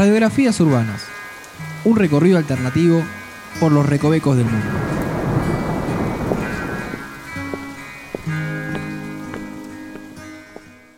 Radiografías urbanas. Un recorrido alternativo por los recovecos del mundo.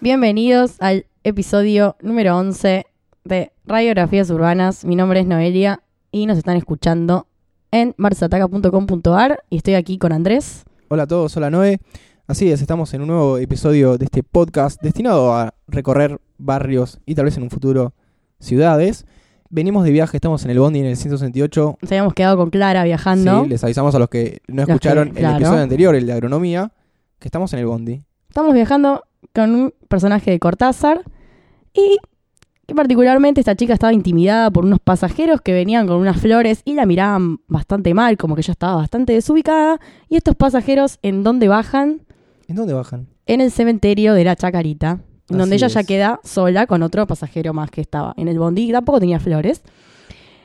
Bienvenidos al episodio número 11 de Radiografías Urbanas. Mi nombre es Noelia y nos están escuchando en marsataca.com.ar y estoy aquí con Andrés. Hola a todos, hola Noé. Así es, estamos en un nuevo episodio de este podcast destinado a recorrer barrios y tal vez en un futuro ciudades. Venimos de viaje, estamos en el Bondi en el 168. Nos habíamos quedado con Clara viajando. Sí, les avisamos a los que no que- escucharon el episodio anterior, el de agronomía, que estamos en el Bondi. Estamos viajando con un personaje de Cortázar y que particularmente esta chica estaba intimidada por unos pasajeros que venían con unas flores y la miraban bastante mal, como que ella estaba bastante desubicada. Y estos pasajeros, ¿en dónde bajan? ¿En dónde bajan? En el cementerio de la Chacarita, en donde ella ya queda sola con otro pasajero más que estaba en el bondi y tampoco tenía flores.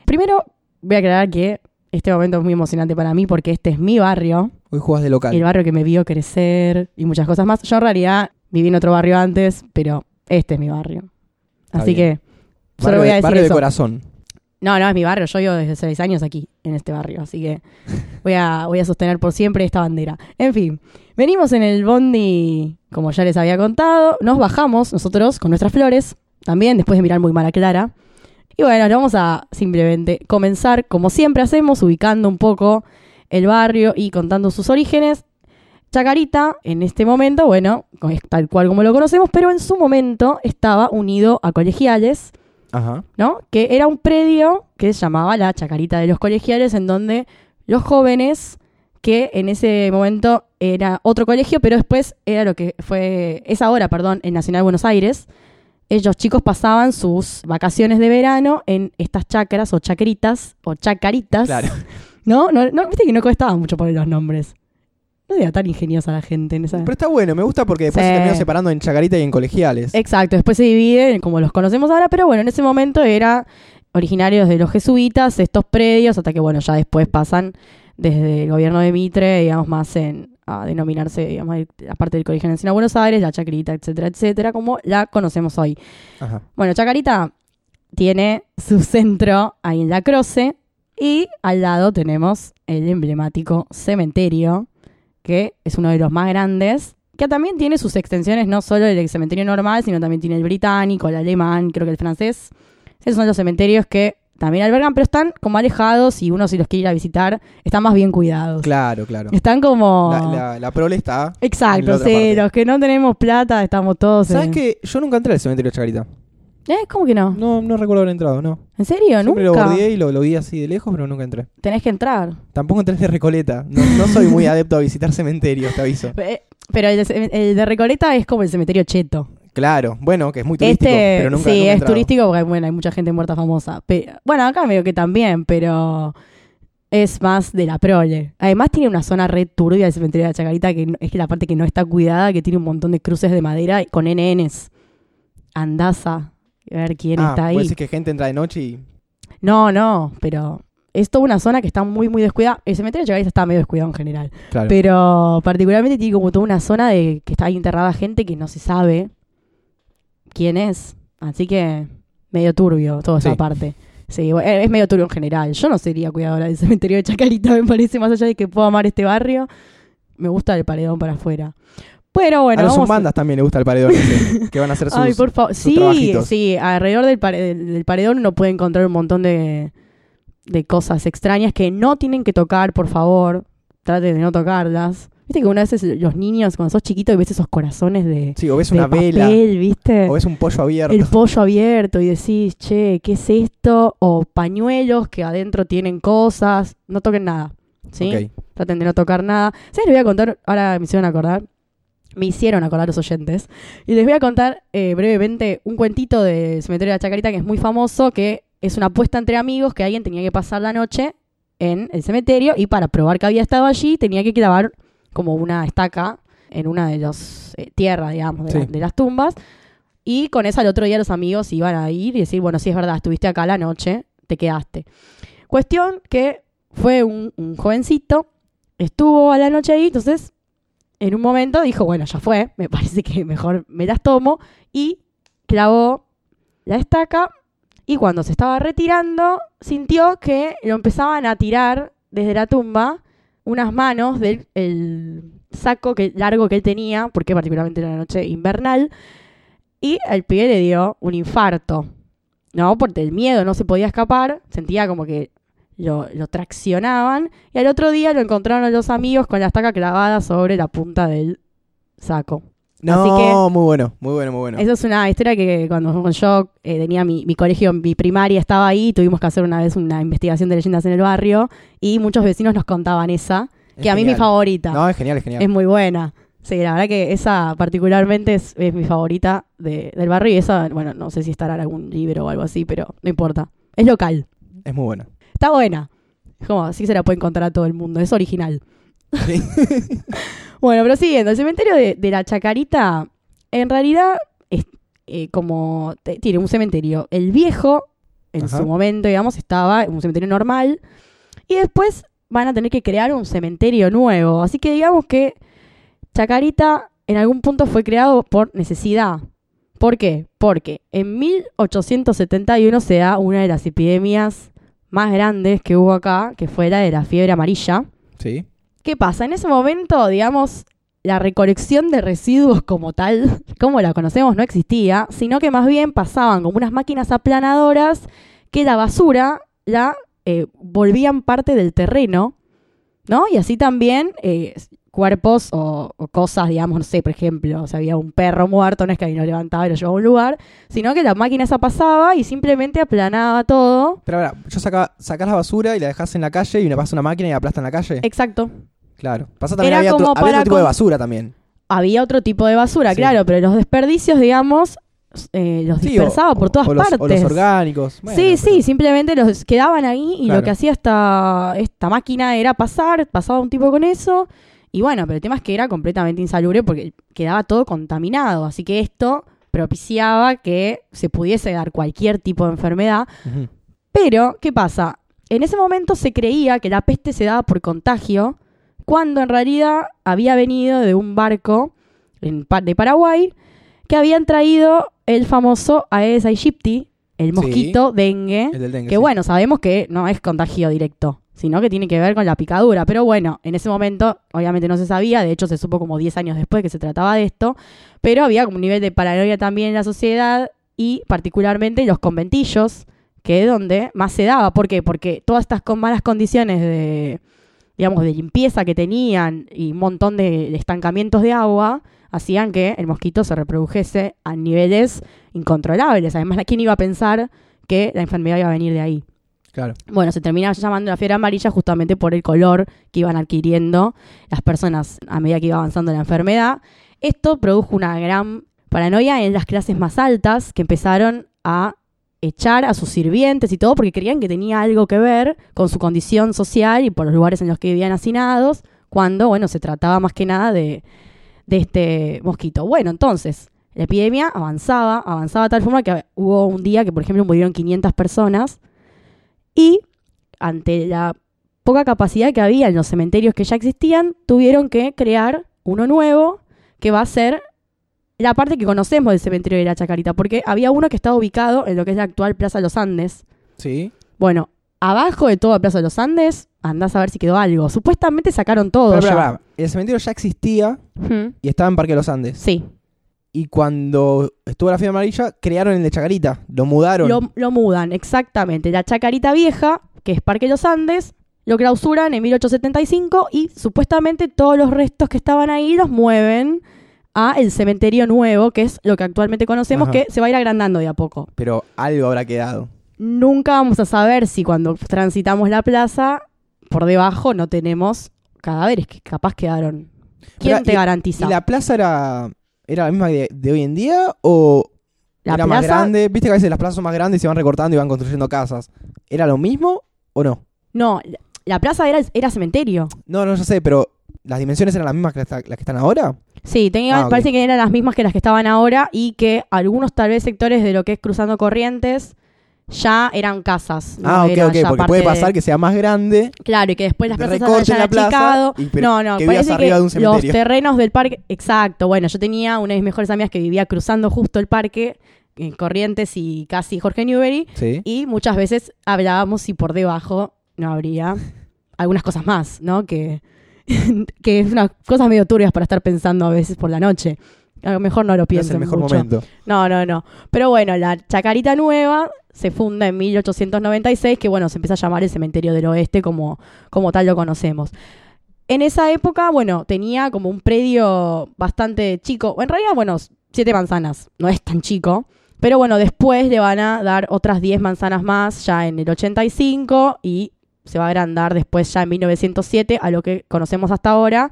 Primero, voy a aclarar que este momento es muy emocionante para mí porque este es mi barrio, Hoy jugás de local. el barrio que me vio crecer y muchas cosas más. Yo en realidad viví en otro barrio antes, pero este es mi barrio. Así que solo barrio voy a de, decir barrio de corazón. No, no, es mi barrio. Yo vivo desde seis años aquí, en este barrio. Así que voy a, voy a sostener por siempre esta bandera. En fin, venimos en el bondi, como ya les había contado. Nos bajamos nosotros con nuestras flores, también después de mirar muy mal a Clara. Y bueno, vamos a simplemente comenzar, como siempre hacemos, ubicando un poco el barrio y contando sus orígenes. Chacarita, en este momento, bueno, es tal cual como lo conocemos, pero en su momento estaba unido a colegiales. Ajá. ¿no? Que era un predio que se llamaba la Chacarita de los Colegiales, en donde los jóvenes, que en ese momento era otro colegio, pero después era lo que fue, es ahora, perdón, en Nacional Buenos Aires, ellos chicos pasaban sus vacaciones de verano en estas chacras o chacritas o chacaritas, Claro. ¿no? No, no, viste que no costaba mucho poner los nombres. No era tan ingeniosa la gente en esa... Pero está bueno, me gusta porque después Sí. se terminó separando en Chacarita y en colegiales. Exacto, después se divide como los conocemos ahora, pero bueno, en ese momento era originarios de los jesuitas, estos predios, hasta que bueno, ya después pasan desde el gobierno de Mitre, digamos, más en a denominarse, digamos, la parte del Colegio Nacional de Buenos Aires, la Chacarita, etcétera, etcétera, como la conocemos hoy. Ajá. Bueno, Chacarita tiene su centro ahí en La Croce y al lado tenemos el emblemático cementerio, que es uno de los más grandes, que también tiene sus extensiones, no solo el cementerio normal, sino también tiene el británico, el alemán, creo que el francés. Esos son los cementerios que también albergan, pero están como alejados y uno si los quiere ir a visitar, están más bien cuidados. Claro, claro. Están como... La, la, la prole está. Exacto, sí, parte. los que no tenemos plata estamos todos... ¿Sabes en- que Yo nunca entré al cementerio de Chacarita. ¿Eh? ¿Cómo que no? No, no recuerdo haber entrado, no. ¿En serio? Siempre lo ¿Nunca? bordeé y lo, lo vi así de lejos, pero nunca entré. Tenés que entrar. Tampoco entré de Recoleta. No, no soy muy adepto a visitar cementerios, te aviso. Eh, Pero el de, el de Recoleta es como el cementerio cheto. Claro, bueno, que es muy turístico, este, pero nunca sí, nunca es turístico porque bueno, hay mucha gente muerta famosa. Pero, bueno, acá medio que también, pero es más de la prole. Además tiene una zona red turbia del cementerio de la Chacarita, que es la parte que no está cuidada, que tiene un montón de cruces de madera con NNs. Andaza, a ver quién Ah, está puede ahí. ser que gente entra de noche y... No, no, pero es toda una zona que está muy, muy descuidada. El cementerio de Chacarita está medio descuidado en general. Claro. Pero particularmente tiene como toda una zona de que está ahí enterrada gente que no se sabe quién es. Así que medio turbio toda esa Sí. parte. Sí, bueno, es medio turbio en general. Yo no sería cuidadora del cementerio de Chacarita, me parece, más allá de que puedo amar este barrio. Me gusta el paredón para afuera. Pero bueno, a los vamos bandas también le gusta el paredón ese, que van a hacer sus... Ay, por favor. sus Sí, trabajitos. sí, alrededor del, pare- del paredón uno puede encontrar un montón de, de cosas extrañas que no tienen que tocar, por favor. Traten de no tocarlas. Viste que una vez los niños, cuando sos chiquito, y ves esos corazones de, Sí, o ves una vela, ¿viste? o ves un pollo abierto. El pollo abierto y decís, che, ¿qué es esto? O pañuelos que adentro tienen cosas. No toquen nada, ¿sí? Traten de no tocar nada. ¿Sabes? Les voy a contar, ahora me hicieron acordar, me hicieron acordar los oyentes, y les voy a contar eh, brevemente un cuentito del cementerio de la Chacarita que es muy famoso, que es una apuesta entre amigos que alguien tenía que pasar la noche en el cementerio y para probar que había estado allí tenía que clavar como una estaca en una de las eh, tierras, digamos, de, la- Sí. de las tumbas. Y con esa el otro día los amigos iban a ir y decir, bueno, sí es verdad, estuviste acá la noche, te quedaste. Cuestión que fue un, un jovencito, estuvo a la noche ahí, entonces en un momento dijo, bueno, ya fue, me parece que mejor me las tomo, y clavó la estaca y cuando se estaba retirando sintió que lo empezaban a tirar desde la tumba unas manos del el saco que, largo que él tenía, porque particularmente era la noche invernal, y al pibe le dio un infarto. No, porque el miedo no se podía escapar, sentía como que lo, lo traccionaban, y al otro día lo encontraron los amigos con la estaca clavada sobre la punta del saco. No, Así que- muy bueno, muy bueno, muy bueno. Esa es una historia que cuando yo eh, tenía mi, mi colegio, mi primaria estaba ahí, tuvimos que hacer una vez una investigación de leyendas en el barrio y muchos vecinos nos contaban esa, Es que a mí es mi favorita. No, es genial, es genial. Es muy buena. Sí, la verdad que esa particularmente es, es mi favorita de- del barrio y esa, bueno, no sé si estará en algún libro o algo así, pero no importa. Es local. Es muy buena. Está buena. Es como, así se la puede encontrar a todo el mundo. Es original. Sí. Bueno, pero siguiendo, el cementerio de, de la Chacarita, en realidad, es eh, como tiene un cementerio. El viejo, en Ajá. su momento, digamos, estaba en un cementerio normal. Y después van a tener que crear un cementerio nuevo. Así que digamos que Chacarita en algún punto fue creado por necesidad. ¿Por qué? Porque en 1871 se da una de las epidemias más grandes que hubo acá, que fue la de la fiebre amarilla. Sí. ¿Qué pasa? En ese momento, digamos, la recolección de residuos como tal, como la conocemos, no existía, sino que más bien pasaban como unas máquinas aplanadoras que la basura la eh, volvían parte del terreno, ¿no? Y así también eh, cuerpos o, o cosas, digamos, no sé, por ejemplo, si había un perro muerto, no es que alguien lo levantaba y lo llevaba a un lugar, sino que la máquina esa pasaba y simplemente aplanaba todo. Pero ahora, yo saca, sacás la basura y la dejas en la calle y me pasa una máquina y aplasta en la calle. Exacto. Claro. Pasa también Era había otro, como había para otro tipo de basura también. había otro tipo de basura, Sí. claro, pero los desperdicios, digamos, eh, los Sí, dispersaba o- por todas o los, partes. O los orgánicos. Bueno, sí, pero- sí, simplemente los quedaban ahí y Claro. lo que hacía esta, esta máquina era pasar, pasaba un tipo con eso. Y bueno, pero el tema es que era completamente insalubre porque quedaba todo contaminado. Así que esto propiciaba que se pudiese dar cualquier tipo de enfermedad. Pero, ¿qué pasa? En ese momento se creía que la peste se daba por contagio, cuando en realidad había venido de un barco en de Paraguay que habían traído el famoso Aedes aegypti, el mosquito dengue, El del dengue. que sí. bueno, sabemos que no es contagio directo, sino que tiene que ver con la picadura. Pero bueno, en ese momento obviamente no se sabía, de hecho se supo como 10 años después que se trataba de esto, pero había como un nivel de paranoia también en la sociedad y particularmente los conventillos, que es donde más se daba. ¿Por qué? Porque todas estas con malas condiciones de, digamos, de limpieza que tenían y un montón de, de estancamientos de agua hacían que el mosquito se reprodujese a niveles incontrolables. Además, ¿quién iba a pensar que la enfermedad iba a venir de ahí? Bueno, se termina llamando la fiebre amarilla justamente por el color que iban adquiriendo las personas a medida que iba avanzando la enfermedad. Esto produjo una gran paranoia en las clases más altas que empezaron a echar a sus sirvientes y todo porque creían que tenía algo que ver con su condición social y por los lugares en los que vivían hacinados, cuando, bueno, se trataba más que nada de, de este mosquito. Bueno, entonces, la epidemia avanzaba, avanzaba de tal forma que hubo un día que, por ejemplo, murieron 500 personas y ante la poca capacidad que había en los cementerios que ya existían, tuvieron que crear uno nuevo que va a ser la parte que conocemos del cementerio de la Chacarita, porque había uno que estaba ubicado en lo que es la actual Plaza de los Andes. Sí. Bueno, abajo de toda Plaza de los Andes, andás a ver si quedó algo. Supuestamente sacaron todo Pero, ya. pero, pero, el cementerio ya existía y estaba en Parque de los Andes. Sí, Y cuando estuvo la fiebre amarilla, crearon el de Chacarita. Lo mudaron. lo, lo mudan, exactamente. La Chacarita Vieja, que es Parque los Andes, lo clausuran en 1875 y supuestamente todos los restos que estaban ahí los mueven a el cementerio nuevo, que es lo que actualmente conocemos, Ajá. que se va a ir agrandando de a poco. Pero algo habrá quedado. Nunca vamos a saber si cuando transitamos la plaza, por debajo no tenemos cadáveres que capaz quedaron. ¿Quién Pero, te y- garantiza? ¿Y la plaza era, era la misma de, de hoy en día o La era más grande? Viste que a veces las plazas son más grandes y se van recortando y van construyendo casas. ¿Era lo mismo o no? No, la, la plaza era, era cementerio. No, no, yo sé, pero ¿las dimensiones eran las mismas que las, las que están ahora? Sí, tenía, Ah, parece que eran las mismas que las que estaban ahora y que algunos tal vez sectores de lo que es cruzando corrientes ya eran casas. no ah, ok, ok, porque puede de- pasar que sea más grande, Claro, y que después las plazas hayan la plaza achicado. y pero- No, no, que parece que de un los terrenos del parque... Exacto, bueno, yo tenía una de mis mejores amigas que vivía cruzando justo el parque eh, Corrientes y casi Jorge Newbery. Sí. Y muchas veces hablábamos si por debajo no habría algunas cosas más, ¿no? Que, que es unas cosas medio turbias para estar pensando a veces por la noche. A lo mejor no lo No es pienso el mejor mucho. momento. No, no, no. Pero bueno, la Chacarita Nueva se funda en 1896, que bueno, se empieza a llamar el Cementerio del Oeste como, como tal lo conocemos. En esa época, bueno, tenía como un predio bastante chico. En realidad, bueno, siete manzanas, no es tan chico. Pero bueno, después le van a dar otras 10 manzanas más ya en el 85 y se va a agrandar después ya en 1907 a lo que conocemos hasta ahora,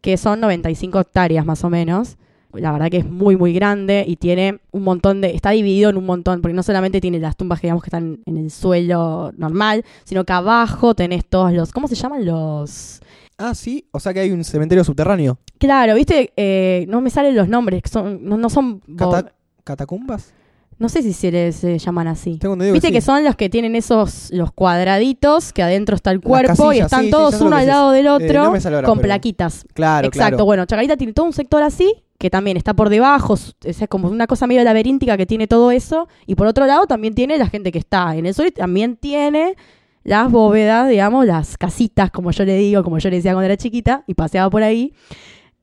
que son 95 hectáreas más o menos. La verdad que es muy, muy grande y tiene un montón de... Está dividido en un montón, porque no solamente tiene las tumbas que digamos que están en el suelo normal, sino que abajo tenés todos los... ¿Cómo se llaman los...? Ah, sí. O sea que hay un cementerio subterráneo. Claro, viste, eh, no me salen los nombres, que son, no, no son... Cata- ¿Catacumbas? No sé si se les llaman así. Tengo Viste que, sí. son los que tienen esos los cuadraditos que adentro está el cuerpo y están sí, todos uno al es. lado del Eh, otro no ahora, con pero- plaquitas. Claro, Exacto. claro. Bueno, Chacarita tiene todo un sector así que también está por debajo, es como una cosa medio laberíntica que tiene todo eso y por otro lado también tiene la gente que está en el sur y también tiene las bóvedas, digamos, las casitas, como yo le digo, como yo le decía cuando era chiquita y paseaba por ahí.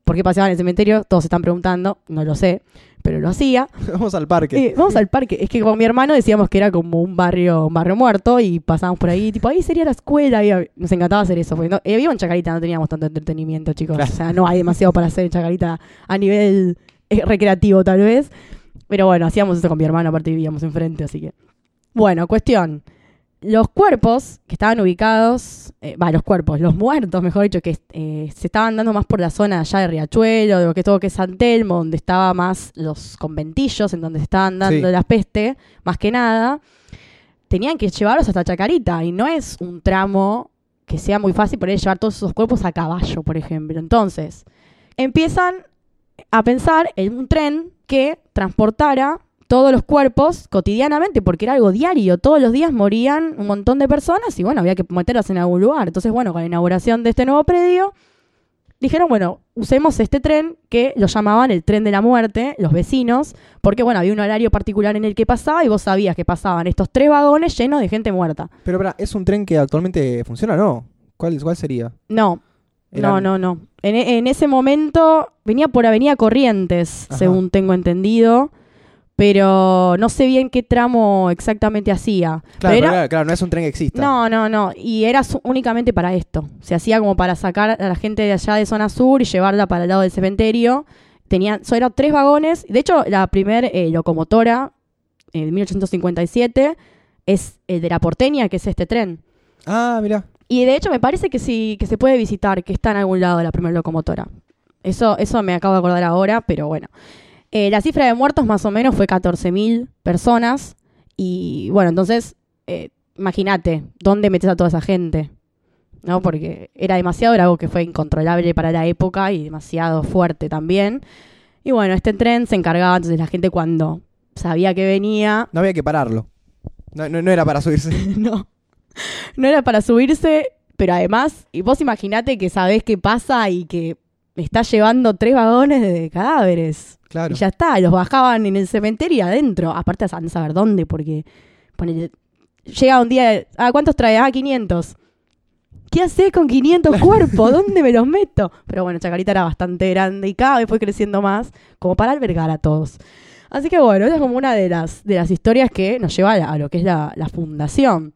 ¿Por qué paseaba en el cementerio? Todos se están preguntando, no lo sé, pero lo hacía. Vamos al parque. Eh, vamos al parque. Es que con mi hermano decíamos que era como un barrio, un barrio muerto y pasábamos por ahí, tipo, ahí sería la escuela. y nos encantaba hacer eso. Porque no, eh, vivo en Chacarita, no teníamos tanto entretenimiento, chicos. Claro. O sea, no hay demasiado para hacer en Chacarita a nivel eh, recreativo, tal vez. Pero bueno, hacíamos eso con mi hermano, aparte vivíamos enfrente, así que. Bueno, cuestión. Los cuerpos que estaban ubicados, eh, va, los cuerpos, los muertos, mejor dicho, que eh, se estaban dando más por la zona allá de Riachuelo, de lo que todo que es San Telmo, donde estaba más los conventillos, en donde se estaban dando Sí. la peste, más que nada, tenían que llevarlos hasta Chacarita, y no es un tramo que sea muy fácil por ahí llevar todos esos cuerpos a caballo, por ejemplo. Entonces, empiezan a pensar en un tren que transportara todos los cuerpos cotidianamente, porque era algo diario. Todos los días morían un montón de personas y bueno, había que meterlas en algún lugar. Entonces, bueno, con la inauguración de este nuevo predio, dijeron, bueno, usemos este tren que lo llamaban el tren de la muerte, los vecinos, porque bueno, había un horario particular en el que pasaba y vos sabías que pasaban estos tres vagones llenos de gente muerta. Pero, pará, ¿es un tren que actualmente funciona o no? ¿Cuál, cuál sería? No, Eran- No, no, no. En, en ese momento venía por Avenida Corrientes, Ajá. según tengo entendido, pero no sé bien qué tramo exactamente hacía. Claro, Pero claro, no es un tren que exista. no, no, no. Y era únicamente para esto. Se hacía como para sacar a la gente de allá de zona sur y llevarla para el lado del cementerio. Tenían, so, eran tres vagones. De hecho, la primera locomotora, en 1857, es el de la porteña, que es este tren. Ah, mira. Y de hecho me parece que sí, que se puede visitar, que está en algún lado la primera locomotora. Eso, eso me acabo de acordar ahora, pero bueno. Eh, la cifra de muertos más o menos fue 14.000 personas. Y bueno, entonces, eh, imagínate, ¿dónde metes a toda esa gente? ¿No? Porque era demasiado, era algo que fue incontrolable para la época y demasiado fuerte también. Y bueno, este tren se encargaba, entonces la gente cuando sabía que venía, No había que pararlo. No, no, no era para subirse. no. No era para subirse, pero además, y vos imaginate que sabés qué pasa y que estás llevando tres vagones de cadáveres. Claro. Y ya está, los bajaban en el cementerio y adentro. Aparte, a saber dónde, porque ponele, llega un día, ah, ¿cuántos trae? Ah, 500. ¿Qué haces con 500 cuerpos? ¿Dónde me los meto? Pero bueno, Chacarita era bastante grande y cada vez fue creciendo más, como para albergar a todos. Así que bueno, esa es como una de las, de las historias que nos lleva a lo que es la, la fundación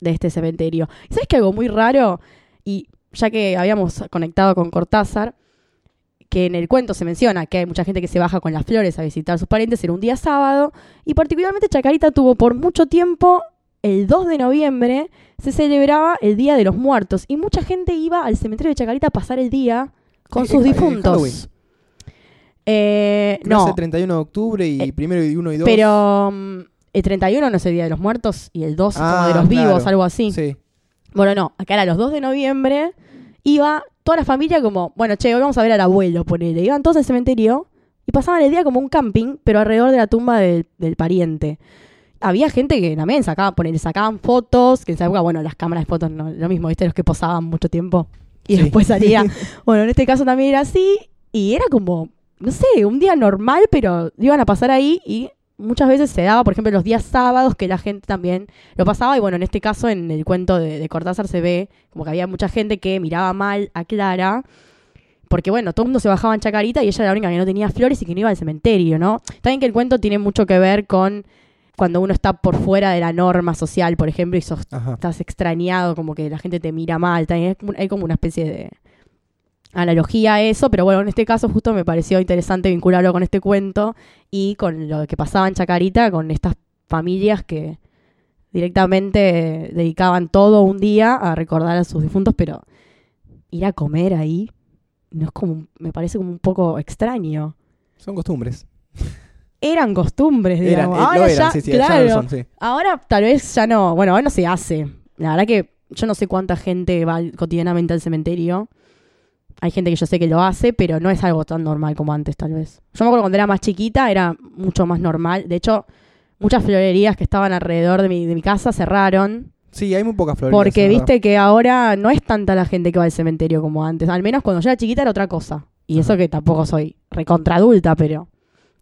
de este cementerio. ¿Y sabes que algo muy raro? Y ya que habíamos conectado con Cortázar, que en el cuento se menciona que hay mucha gente que se baja con las flores a visitar a sus parientes, era un día sábado, y particularmente Chacarita tuvo por mucho tiempo, el 2 de noviembre, se celebraba el Día de los Muertos, y mucha gente iba al cementerio de Chacarita a pasar el día con Eh, sus eh, difuntos. Eh, No. Hace 31 de octubre y Eh, primero y 1 y 2. pero mm, el 31 no es el Día de los Muertos y el 2 es como Ah, de los vivos, algo así. Sí. Bueno, no, acá era los 2 de noviembre, iba toda la familia como, bueno, che, hoy vamos a ver al abuelo, ponele. Iban todos al cementerio y pasaban el día como un camping, pero alrededor de la tumba del, del pariente. Había gente que también sacaba, ponele, sacaban fotos, que en esa época, bueno, las cámaras de fotos no, lo mismo, viste, los que posaban mucho tiempo y Sí. después salía. bueno, en este caso también era así y era como, no sé, un día normal, pero iban a pasar ahí y muchas veces se daba, por ejemplo, los días sábados que la gente también lo pasaba y bueno, en este caso en el cuento de, de Cortázar se ve como que había mucha gente que miraba mal a Clara porque bueno, todo el mundo se bajaba en Chacarita y ella era la única que no tenía flores y que no iba al cementerio, ¿no? También que el cuento tiene mucho que ver con cuando uno está por fuera de la norma social, por ejemplo, y sos- estás extrañado, como que la gente te mira mal, también hay como una especie de analogía a eso, pero bueno, en este caso justo me pareció interesante vincularlo con este cuento y con lo que pasaba en Chacarita, con estas familias que directamente dedicaban todo un día a recordar a sus difuntos, pero ir a comer ahí no es como, me parece como un poco extraño. Son costumbres. Eran costumbres, digamos. eh, Ahora eran, ya, sí, sí, ya no claro, lo son, sí. Ahora tal vez ya no, bueno, ahora no se hace. La verdad que yo no sé cuánta gente va cotidianamente al cementerio. Hay gente que yo sé que lo hace, pero no es algo tan normal como antes tal vez. Yo me acuerdo cuando era más chiquita era mucho más normal. De hecho, muchas florerías que estaban alrededor de mi, de mi casa cerraron. Sí, hay muy pocas flores. porque viste que ahora no es tanta la gente que va al cementerio como antes. Al menos cuando yo era chiquita era otra cosa. Y eso que tampoco soy recontradulta, pero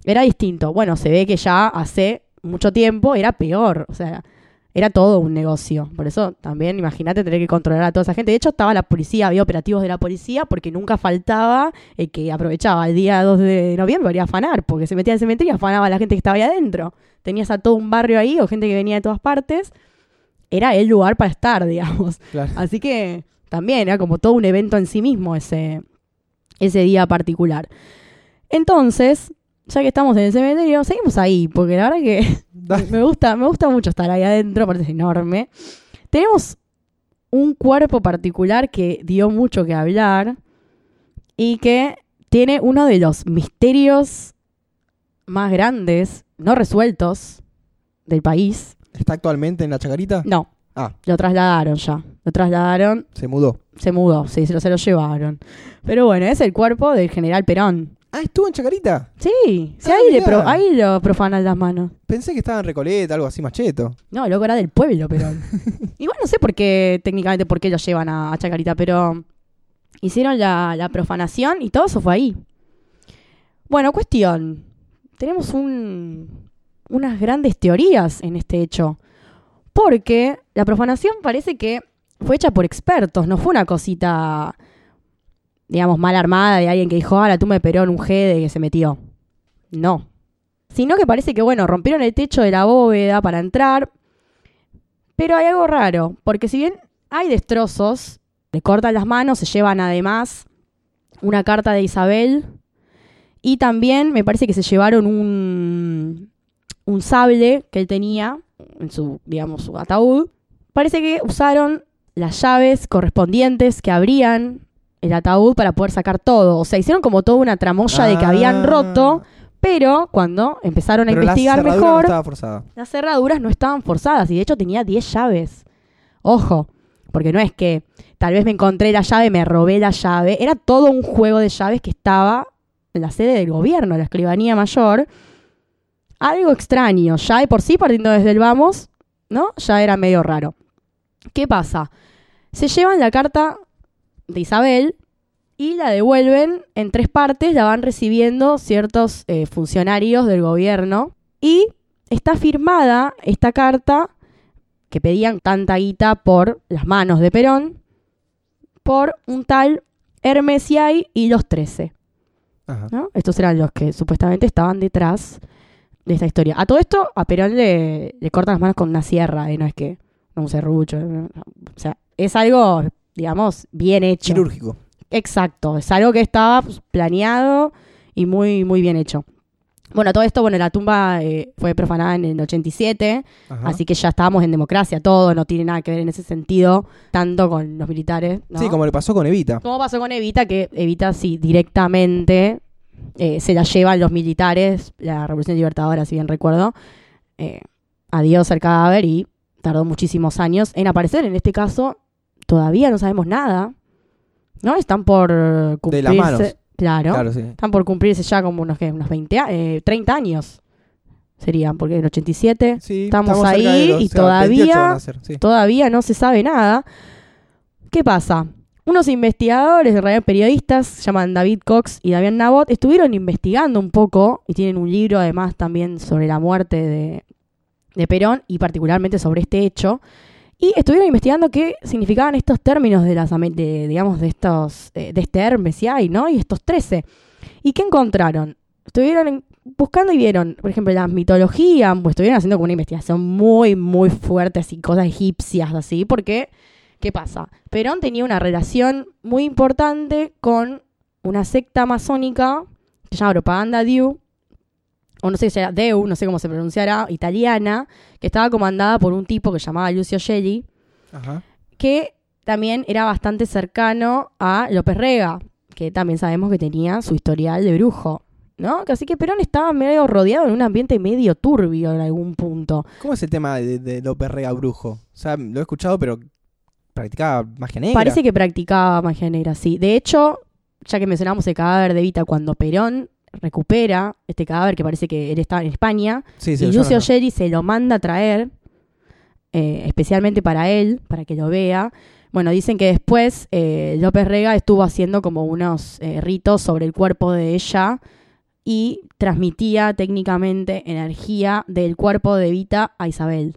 era distinto. Bueno, se ve que ya hace mucho tiempo era peor. O sea, era todo un negocio. Por eso también imagínate tener que controlar a toda esa gente. De hecho, estaba la policía, había operativos de la policía porque nunca faltaba el que aprovechaba el día 2 de noviembre para ir a afanar, porque se metía al cementerio y afanaba a la gente que estaba ahí adentro. Tenías a todo un barrio ahí o gente que venía de todas partes. Era el lugar para estar, digamos. Claro. Así que también era como todo un evento en sí mismo ese, ese día particular. Entonces, ya que estamos en el cementerio, seguimos ahí, porque la verdad que me gusta, me gusta mucho estar ahí adentro, aparte es enorme. Tenemos un cuerpo particular que dio mucho que hablar y que tiene uno de los misterios más grandes, no resueltos, del país. ¿Está actualmente en la chacarita? No, Ah, lo trasladaron ya. Lo trasladaron se mudó. se mudó, sí, se lo, se lo llevaron. Pero bueno, es el cuerpo del general Perón. Ah, estuvo en chacarita. Sí, sí Ah, ahí, le mirá. pro- ahí lo profanan las manos. Pensé que estaba en Recoleta, algo así macheto. No, loco, era del pueblo Perón. Igual no sé por qué, técnicamente, por qué lo llevan a, a Chacarita, pero hicieron la, la profanación y todo eso fue ahí. Bueno, cuestión. Tenemos un, unas grandes teorías en este hecho. Porque la profanación parece que fue hecha por expertos, no fue una cosita, digamos, mal armada de alguien que dijo, ah, la tumba de Perón, un G de que se metió. No. Sino que parece que, bueno, rompieron el techo de la bóveda para entrar. Pero hay algo raro, porque si bien hay destrozos, le cortan las manos, se llevan además una carta de Isabel y también me parece que se llevaron un, un sable que él tenía en su, digamos, su ataúd. Parece que usaron las llaves correspondientes que abrían el ataúd para poder sacar todo. O sea, hicieron como toda una tramoya de que habían Ah. roto, pero cuando empezaron a Pero la investigar cerradura no mejor, estaba forzada. las cerraduras no estaban forzadas y de hecho tenía 10 llaves. Ojo, porque no es que tal vez me encontré la llave, me robé la llave, era todo un juego de llaves que estaba en la sede del gobierno, la escribanía mayor. Algo extraño, ya de por sí partiendo desde el vamos, ¿no? Ya era medio raro. ¿Qué pasa? Se llevan la carta de Isabel y la devuelven en tres partes, la van recibiendo ciertos eh, funcionarios del gobierno y está firmada esta carta que pedían tanta guita por las manos de Perón por un tal Hermes Yay y los Trece. Ajá. ¿no? Estos eran los que supuestamente estaban detrás de esta historia. A todo esto, a Perón le, le cortan las manos con una sierra, ¿eh? no es que no un serrucho. ¿no? O sea, es algo, digamos, bien hecho. Quirúrgico. Exacto, es algo que estaba pues, planeado y muy, muy bien hecho. Bueno, todo esto, bueno, la tumba eh, fue profanada en el 87, Ajá. así que ya estábamos en democracia, todo no tiene nada que ver en ese sentido, tanto con los militares. ¿no? Sí, como le pasó con Evita. ¿Cómo pasó con Evita? Que Evita sí, directamente eh, se la llevan los militares, la Revolución Libertadora, si bien recuerdo. Eh, adiós al cadáver y tardó muchísimos años en aparecer. En este caso, todavía no sabemos nada. ¿No? Están por cumplirse. las manos. Claro. Claro, sí. Están por cumplirse ya como unos, ¿qué? unos 20, a- eh, 30 años. Serían, porque en el 87 Sí, Estamos cerca ahí de los- y o sea, todavía- 28 van a ser, sí. todavía no se sabe nada. ¿Qué pasa? Unos investigadores, en realidad periodistas, se llaman David Cox y Damián Nabot, estuvieron investigando un poco y tienen un libro además también sobre la muerte de, de Perón y particularmente sobre este hecho. Y estuvieron investigando qué significaban estos términos de las de, digamos de estos eh, de este Hermes y hay, ¿no? Y estos 13. ¿Y qué encontraron? Estuvieron buscando y vieron, por ejemplo, la mitología, pues estuvieron haciendo como una investigación muy muy fuerte así, cosas egipcias así, porque ¿qué pasa? Perón tenía una relación muy importante con una secta masónica que se llama Propaganda Diu, o no sé si era Deu, no sé cómo se pronunciará, italiana, que estaba comandada por un tipo que se llamaba Lucio Gelli, Ajá. que también era bastante cercano a López Rega, que también sabemos que tenía su historial de brujo, ¿no? Así que Perón estaba medio rodeado en un ambiente medio turbio en algún punto. ¿Cómo es el tema de, de López Rega Brujo? O sea, lo he escuchado, pero practicaba magia negra. Parece que practicaba magia negra, sí. De hecho, ya que mencionamos el cadáver de Vita, cuando Perón recupera este cadáver que parece que él estaba en España, Sí, sí, y Lucio Gelli se lo manda a traer, eh, especialmente para él, para que lo vea. Bueno, dicen que después eh, López Rega estuvo haciendo como unos eh, ritos sobre el cuerpo de ella y transmitía técnicamente energía del cuerpo de Vita a Isabel.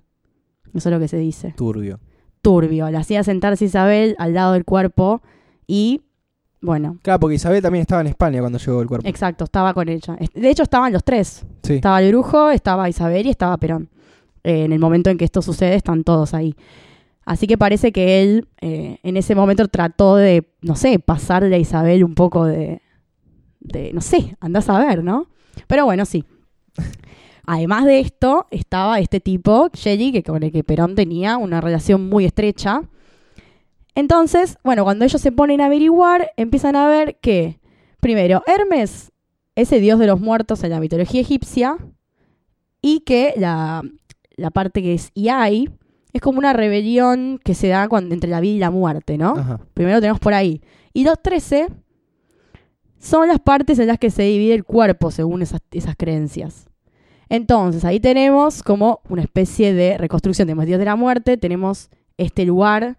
Eso es lo que se dice. Turbio. Turbio. La hacía sentarse Isabel al lado del cuerpo y, bueno, Claro, porque Isabel también estaba en España cuando llegó el cuerpo. exacto, estaba con ella. De hecho, estaban los tres. Sí. Estaba el brujo, estaba Isabel y estaba Perón. Eh, en el momento en que esto sucede, están todos ahí. Así que parece que él eh, en ese momento trató de, no sé, pasarle a Isabel un poco de, de no sé, andás a ver, ¿no? Pero bueno, sí. Además de esto, estaba este tipo, Shelly, que con el que Perón tenía una relación muy estrecha. Entonces, bueno, cuando ellos se ponen a averiguar, empiezan a ver que, primero, Hermes, ese dios de los muertos en la mitología egipcia, y que la, la parte que es Iai es como una rebelión que se da cuando, entre la vida y la muerte, ¿no? Ajá. Primero tenemos por ahí. Y los 13 son las partes en las que se divide el cuerpo según esas, esas creencias. Entonces, ahí tenemos como una especie de reconstrucción. Tenemos Dios de la muerte, tenemos este lugar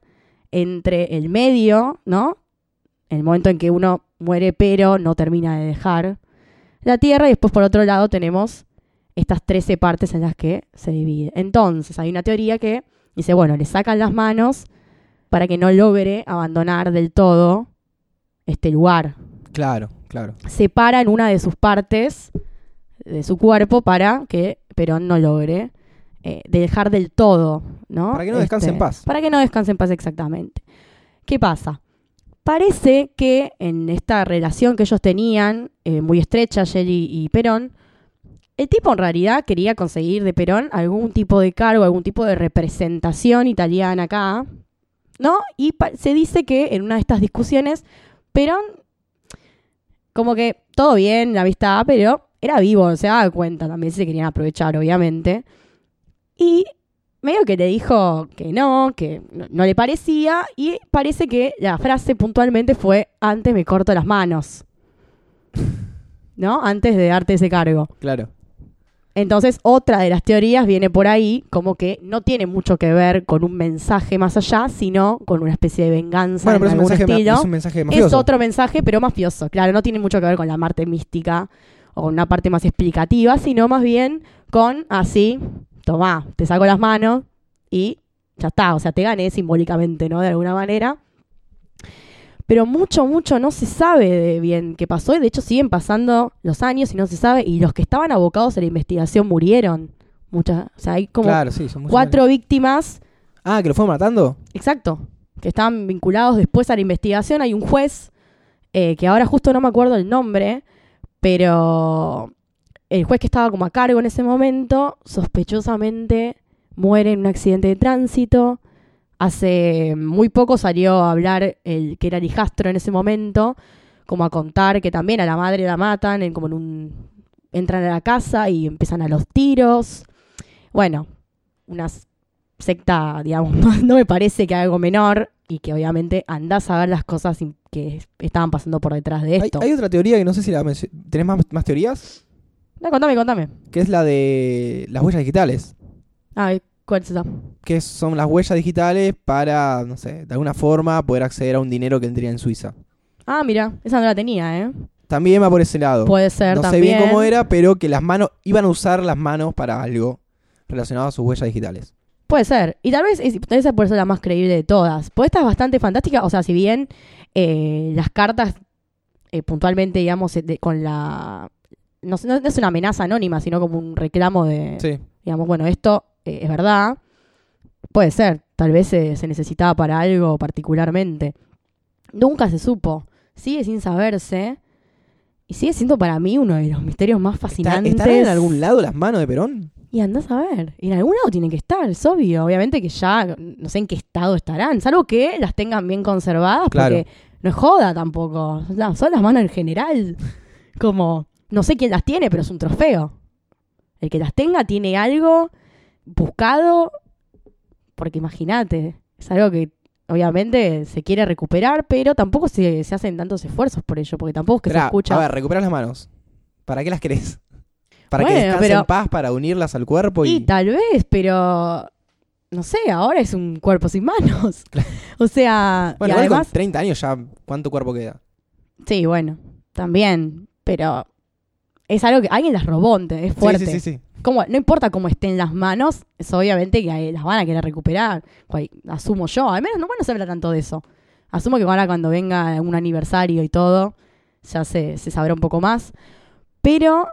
entre el medio, ¿no? El momento en que uno muere pero no termina de dejar la tierra. Y después, por otro lado, tenemos estas 13 partes en las que se divide. Entonces, hay una teoría que dice, bueno, le sacan las manos para que no logre abandonar del todo este lugar. Claro, claro. Separan una de sus partes de su cuerpo para que Perón no logre eh, dejar del todo, ¿no? Para que no descanse en paz. Para que no descanse en paz, exactamente. ¿Qué pasa? Parece que en esta relación que ellos tenían, eh, muy estrecha, Shelly y Perón, el tipo en realidad quería conseguir de Perón algún tipo de cargo, algún tipo de representación italiana acá, ¿no? Y se dice que en una de estas discusiones, Perón, como que todo bien, la amistad, pero era vivo, se daba cuenta, también se querían aprovechar, obviamente. Y medio que le dijo que no, que no, no le parecía, y parece que la frase puntualmente fue, antes me corto las manos. ¿No? Antes de darte ese cargo. Claro. Entonces, otra de las teorías viene por ahí, como que no tiene mucho que ver con un mensaje más allá, sino con una especie de venganza Bueno, en pero es algún estilo. es un mensaje Es mafioso. otro mensaje, pero mafioso. Claro, no tiene mucho que ver con la parte mística o una parte más explicativa, sino más bien con así, tomá, te saco las manos y ya está. O sea, te gané simbólicamente, ¿no? De alguna manera. Pero mucho, mucho no se sabe de bien qué pasó y de hecho siguen pasando los años y no se sabe. Y los que estaban abocados a la investigación murieron. Muchas, o sea, hay como Claro, sí, son muchos cuatro víctimas Ah, que lo fue matando. Exacto, que estaban vinculados después a la investigación. Hay un juez, eh, que ahora justo no me acuerdo el nombre, pero el juez que estaba como a cargo en ese momento, sospechosamente muere en un accidente de tránsito. Hace muy poco salió a hablar el que era el hijastro en ese momento, como a contar que también a la madre la matan, en, como en un... entran a la casa y empiezan a los tiros. Bueno, unas secta, digamos, no, me parece que algo menor y que obviamente andás a ver las cosas que estaban pasando por detrás de esto. hay otra teoría que no sé si la ¿Tenés más, más teorías? No, contame, contame. Que es la de las huellas digitales. Ah, ¿Cuál es esa? que son las huellas digitales para, no sé, de alguna forma poder acceder a un dinero que tendría en Suiza. Ah, mira, esa no la tenía, ¿eh? También va por ese lado. Puede ser no sé también. bien cómo era, pero que las manos iban a usar las manos para algo relacionado a sus huellas digitales. Puede ser. Y tal vez es- esa puede ser la más creíble de todas. Pues esta es bastante fantástica. O sea, si bien eh, las cartas eh, puntualmente, digamos, eh, de- con la... No, es una amenaza anónima, sino como un reclamo de, Sí. digamos, bueno, esto eh, es verdad. Puede ser. Tal vez se- se necesitaba para algo particularmente. Nunca se supo. Sigue sin saberse. Y sigue siendo para mí uno de los misterios más ¿Está- fascinantes. ¿Estarán en algún lado las manos de Perón? Y andás a ver. En algún lado tienen que estar, es obvio. Obviamente que ya no sé en qué estado estarán. Salvo que las tengan bien conservadas, Claro. porque no es joda tampoco. No, son las manos en general. Como, no sé quién las tiene, pero es un trofeo. El que las tenga tiene algo buscado, porque imagínate, es algo que obviamente se quiere recuperar, pero tampoco se, se hacen tantos esfuerzos por ello, porque tampoco es que se escucha. A ver, recuperar las manos. ¿Para qué las querés? ¿Para que descansen pero- en paz? ¿Para unirlas al cuerpo? Y, Y tal vez, pero no sé, ahora es un cuerpo sin manos. O sea, Bueno, y además, con 30 años ya, ¿cuánto cuerpo queda? sí, bueno, también, pero es algo que alguien las robó, es fuerte. Sí, sí, sí. Como- no importa cómo estén las manos, es obviamente que las van a querer recuperar. Cual- asumo yo, al menos no, no se habla tanto de eso. Asumo que ahora cuando venga un aniversario y todo, ya se, se sabrá un poco más. Pero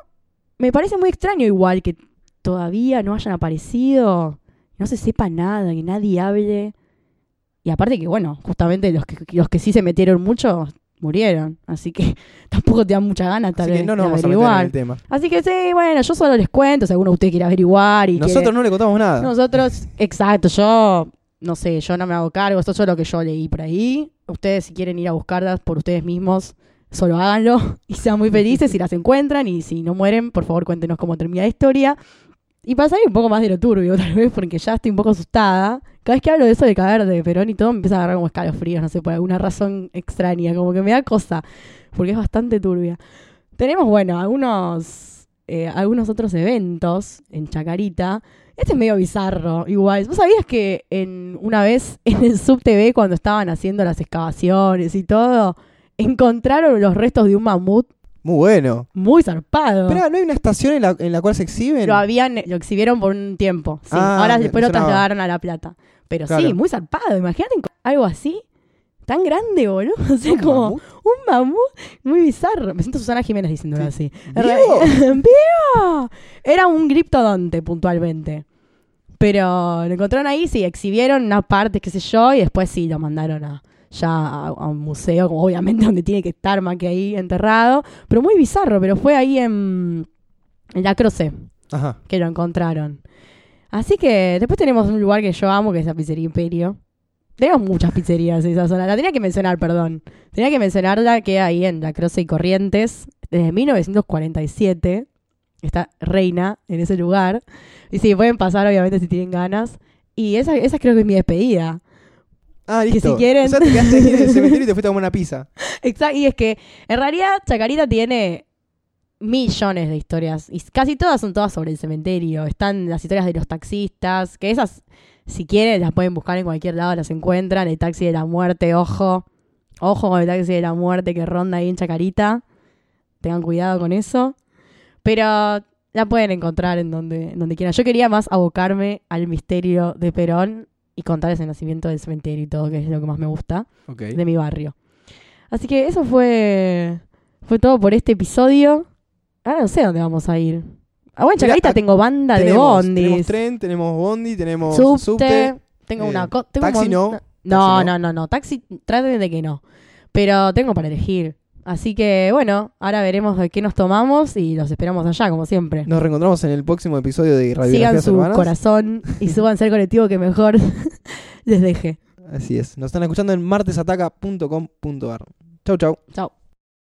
me parece muy extraño igual que todavía no hayan aparecido, no se sepa nada, que nadie hable. Y aparte que, bueno, justamente los que, los que sí se metieron mucho murieron. Así que tampoco te dan mucha ganas tal Así vez que no nos de vamos a meter en averiguar. el tema. Así que sí, bueno, yo solo les cuento si alguno de ustedes quiere averiguar y Nosotros quiere- no le contamos nada. nosotros, exacto, yo no sé, yo no me hago cargo, esto es lo que yo leí por ahí. Ustedes si quieren ir a buscarlas por ustedes mismos, solo háganlo y sean muy felices si las encuentran y si no mueren, por favor cuéntenos cómo termina la historia. Y para salir un poco más de lo turbio, tal vez, porque ya estoy un poco asustada. Cada vez que hablo de eso de caer de Perón y todo, me empieza a agarrar como escalofríos, no sé, por alguna razón extraña, como que me da cosa, porque es bastante turbia. Tenemos, bueno, algunos, eh, algunos otros eventos en Chacarita. Este es medio bizarro, igual. ¿Vos sabías que en una vez en el Sub TV, cuando estaban haciendo las excavaciones y todo, encontraron los restos de un mamut Muy bueno. muy zarpado? Pero no hay una estación en la, en la cual se exhiben. Lo habían, lo exhibieron por un tiempo. Sí, Ah, ahora después lo trasladaron a La Plata. Pero sí, muy zarpado. Imagínate algo así, tan grande, boludo. O sea, Un como mamut. un mamut muy bizarro. Me siento Susana Jiménez diciéndolo así. ¡Vivo! ¡Vivo! Era un griptodonte, puntualmente. Pero lo encontraron ahí, sí, exhibieron una parte, qué sé yo, y después sí lo mandaron a ya a, a un museo, como obviamente donde tiene que estar más que ahí enterrado. Pero muy bizarro, pero fue ahí en, en la Croce Ajá. que lo encontraron. Así que después tenemos un lugar que yo amo, que es la Pizzería Imperio. Tenemos muchas pizzerías en esa zona. La tenía que mencionar, perdón. Tenía que mencionarla que ahí en La Croce y Corrientes, desde 1947, está Reina en ese lugar. Y sí, pueden pasar, obviamente, si tienen ganas. Y esa, esa creo que es mi despedida. Ah, Que listo. si quieren- O sea, te quedaste ahí en el cementerio y te fuiste a comer una pizza. Exacto. Y es que, en realidad, Chacarita tiene millones de historias. Y casi todas son todas sobre el cementerio. Están las historias de los taxistas, que esas, si quieren, las pueden buscar en cualquier lado, las encuentran. El taxi de la muerte, ojo. Ojo con el taxi de la muerte que ronda ahí en Chacarita. Tengan cuidado con eso. Pero la pueden encontrar en donde, en donde quieran. Yo quería más abocarme al misterio de Perón y contarles el nacimiento del cementerio y todo, que es lo que más me gusta de mi barrio. Así que eso fue fue todo por este episodio. Ahora no sé dónde vamos a ir. Ah, bueno, Chacarita ac- tengo banda de bondis. tenemos tren, tenemos bondi, tenemos subte, subte. tengo eh, una co- tengo un taxi mon- no, No, taxi no, no. no, no, Taxi, traten de que no. Pero tengo para elegir. Así que bueno, ahora veremos de qué nos tomamos y los esperamos allá, como siempre. Nos reencontramos en el próximo episodio de Sigan Radiografías su Hermanas. corazón y súbanse al colectivo que mejor les deje. Así es. Nos están escuchando en martesataca.com.ar. Chau, chau. Chao.